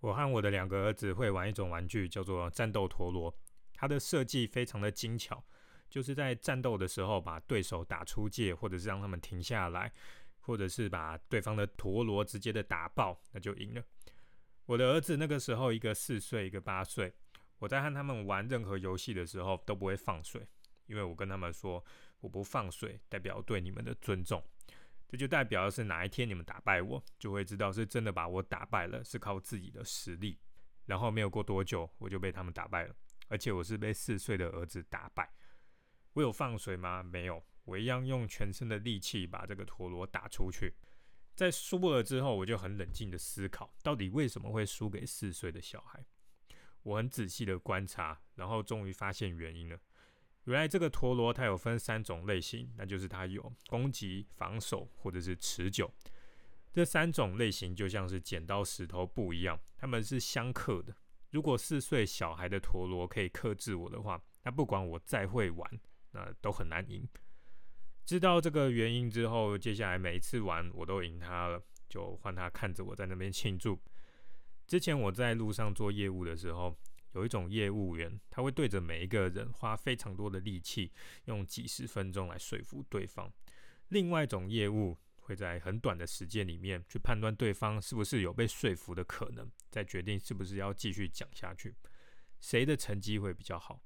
我和我的两个儿子会玩一种玩具，叫做战斗陀螺。它的设计非常的精巧，就是在战斗的时候把对手打出界，或者是让他们停下来，或者是把对方的陀螺直接的打爆，那就赢了。我的儿子那个时候一个四岁，一个八岁。我在和他们玩任何游戏的时候都不会放水，因为我跟他们说，我不放水代表对你们的尊重。这就代表的是哪一天你们打败我，就会知道是真的把我打败了，是靠自己的实力。然后没有过多久，我就被他们打败了，而且我是被四岁的儿子打败。我有放水吗？没有，我一样用全身的力气把这个陀螺打出去。在输了之后，我就很冷静的思考，到底为什么会输给四岁的小孩？我很仔细的观察，然后终于发现原因了。原来这个陀螺它有分三种类型，那就是它有攻击、防守或者是持久。这三种类型就像是剪刀石头布一样，它们是相克的。如果四岁小孩的陀螺可以克制我的话，那不管我再会玩，那都很难赢。知道这个原因之后，接下来每一次玩我都赢他了，就换他看着我在那边庆祝。之前我在路上做业务的时候。有一种业务员，他会对着每一个人花非常多的力气，用几十分钟来说服对方。另外一种业务会在很短的时间里面去判断对方是不是有被说服的可能，再决定是不是要继续讲下去。谁的成绩会比较好？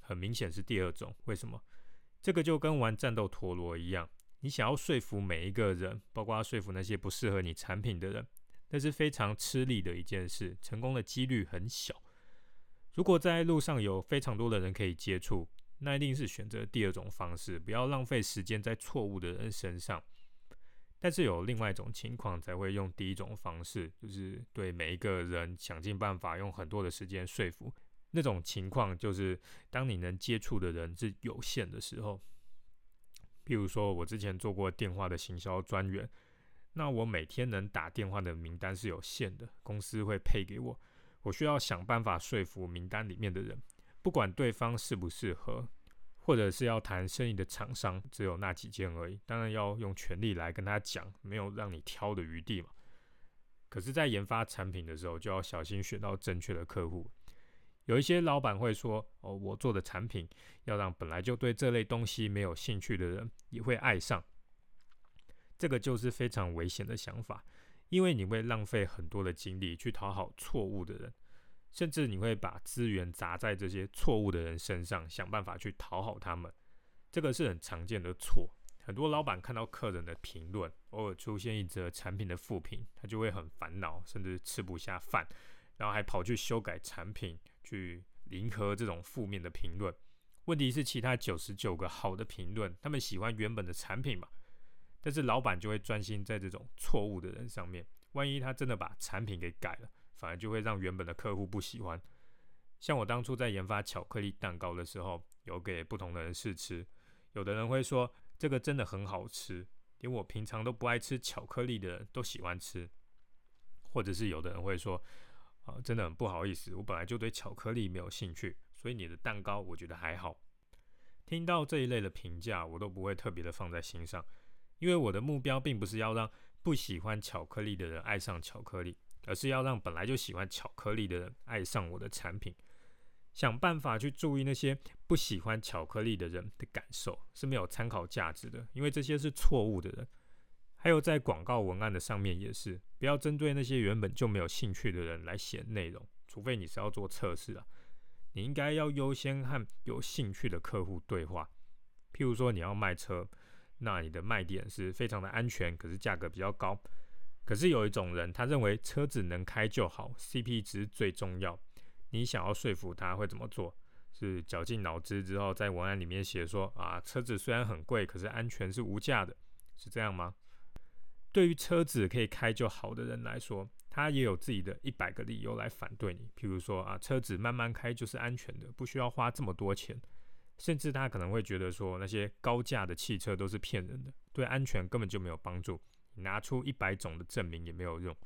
很明显是第二种。为什么？这个就跟玩战斗陀螺一样，你想要说服每一个人，包括说服那些不适合你产品的人，那是非常吃力的一件事，成功的几率很小。如果在路上有非常多的人可以接触，那一定是选择第二种方式，不要浪费时间在错误的人身上。但是有另外一种情况才会用第一种方式，就是对每一个人想尽办法用很多的时间说服。那种情况就是当你能接触的人是有限的时候。譬如说我之前做过电话的行销专员，那我每天能打电话的名单是有限的，公司会配给我。我需要想办法说服名单里面的人，不管对方适不适合，或者是要谈生意的厂商，只有那几件而已。当然要用全力来跟他讲，没有让你挑的余地嘛。可是，在研发产品的时候，就要小心选到正确的客户。有一些老板会说：“哦，我做的产品要让本来就对这类东西没有兴趣的人也会爱上。”这个就是非常危险的想法。因为你会浪费很多的精力去讨好错误的人，甚至你会把资源砸在这些错误的人身上，想办法去讨好他们。这个是很常见的错。很多老板看到客人的评论，偶尔出现一则产品的负评，他就会很烦恼，甚至吃不下饭，然后还跑去修改产品，去迎合这种负面的评论。问题是，其他九十九个好的评论，他们喜欢原本的产品嘛？但是老板就会专心在这种错误的人上面，万一他真的把产品给改了，反而就会让原本的客户不喜欢。像我当初在研发巧克力蛋糕的时候，有给不同的人试吃，有的人会说这个真的很好吃，连我平常都不爱吃巧克力的人都喜欢吃。或者是有的人会说啊，真的很不好意思，我本来就对巧克力没有兴趣，所以你的蛋糕我觉得还好。听到这一类的评价，我都不会特别的放在心上。因为我的目标并不是要让不喜欢巧克力的人爱上巧克力，而是要让本来就喜欢巧克力的人爱上我的产品。想办法去注意那些不喜欢巧克力的人的感受是没有参考价值的，因为这些是错误的人。还有在广告文案的上面也是，不要针对那些原本就没有兴趣的人来写内容，除非你是要做测试啊。你应该要优先和有兴趣的客户对话，譬如说你要卖车。那你的卖点是非常的安全，可是价格比较高。可是有一种人，他认为车子能开就好，CP 值最重要。你想要说服他会怎么做？是绞尽脑汁之后，在文案里面写说啊，车子虽然很贵，可是安全是无价的，是这样吗？对于车子可以开就好的人来说，他也有自己的一百个理由来反对你。譬如说啊，车子慢慢开就是安全的，不需要花这么多钱。甚至他可能会觉得说，那些高价的汽车都是骗人的，对安全根本就没有帮助。拿出一百种的证明也没有用，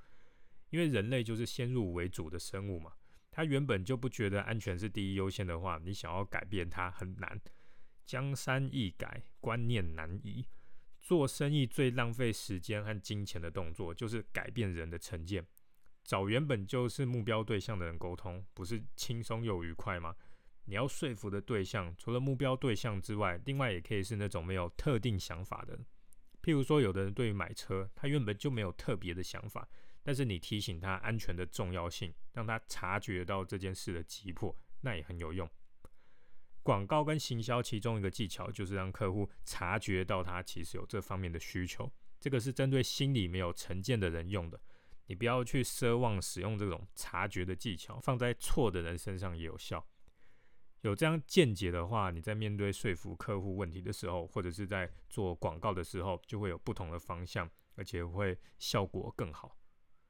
因为人类就是先入为主的生物嘛。他原本就不觉得安全是第一优先的话，你想要改变它很难。江山易改，观念难移。做生意最浪费时间和金钱的动作，就是改变人的成见。找原本就是目标对象的人沟通，不是轻松又愉快吗？你要说服的对象，除了目标对象之外，另外也可以是那种没有特定想法的。譬如说，有的人对于买车，他原本就没有特别的想法，但是你提醒他安全的重要性，让他察觉到这件事的急迫，那也很有用。广告跟行销其中一个技巧，就是让客户察觉到他其实有这方面的需求。这个是针对心里没有成见的人用的。你不要去奢望使用这种察觉的技巧，放在错的人身上也有效。有这样见解的话，你在面对说服客户问题的时候，或者是在做广告的时候，就会有不同的方向，而且会效果更好。